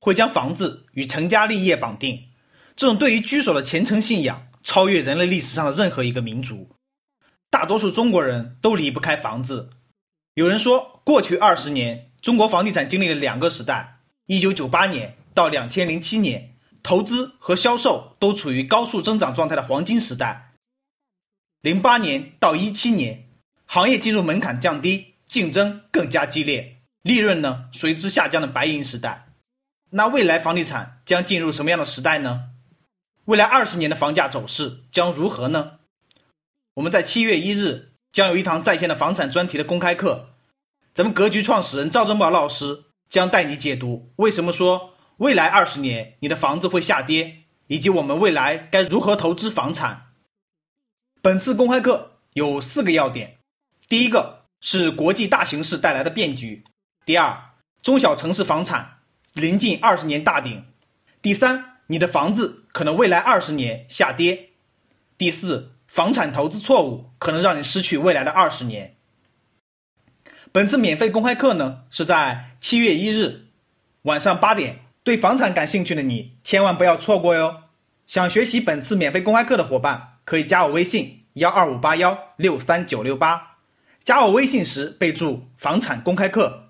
会将房子与成家立业绑定。这种对于居所的虔诚信仰，超越人类历史上的任何一个民族。大多数中国人都离不开房子。有人说，过去二十年，中国房地产经历了两个时代：一九九八年到两千零七年，投资和销售都处于高速增长状态的黄金时代；零八年到一七年，行业进入门槛降低、竞争更加激烈。利润呢随之下降的白银时代，那未来房地产将进入什么样的时代呢？未来二十年的房价走势将如何呢？我们在七月一日将有一堂在线的房产专题的公开课，咱们格局创始人赵正宝老师将带你解读为什么说未来二十年你的房子会下跌，以及我们未来该如何投资房产。本次公开课有四个要点，第一个是国际大形势带来的变局。第二，中小城市房产临近二十年大顶。第三，你的房子可能未来二十年下跌。第四，房产投资错误可能让你失去未来的二十年。本次免费公开课呢，是在七月一日晚上八点，对房产感兴趣的你千万不要错过哟。想学习本次免费公开课的伙伴，可以加我微信幺二五八幺六三九六八，加我微信时备注房产公开课。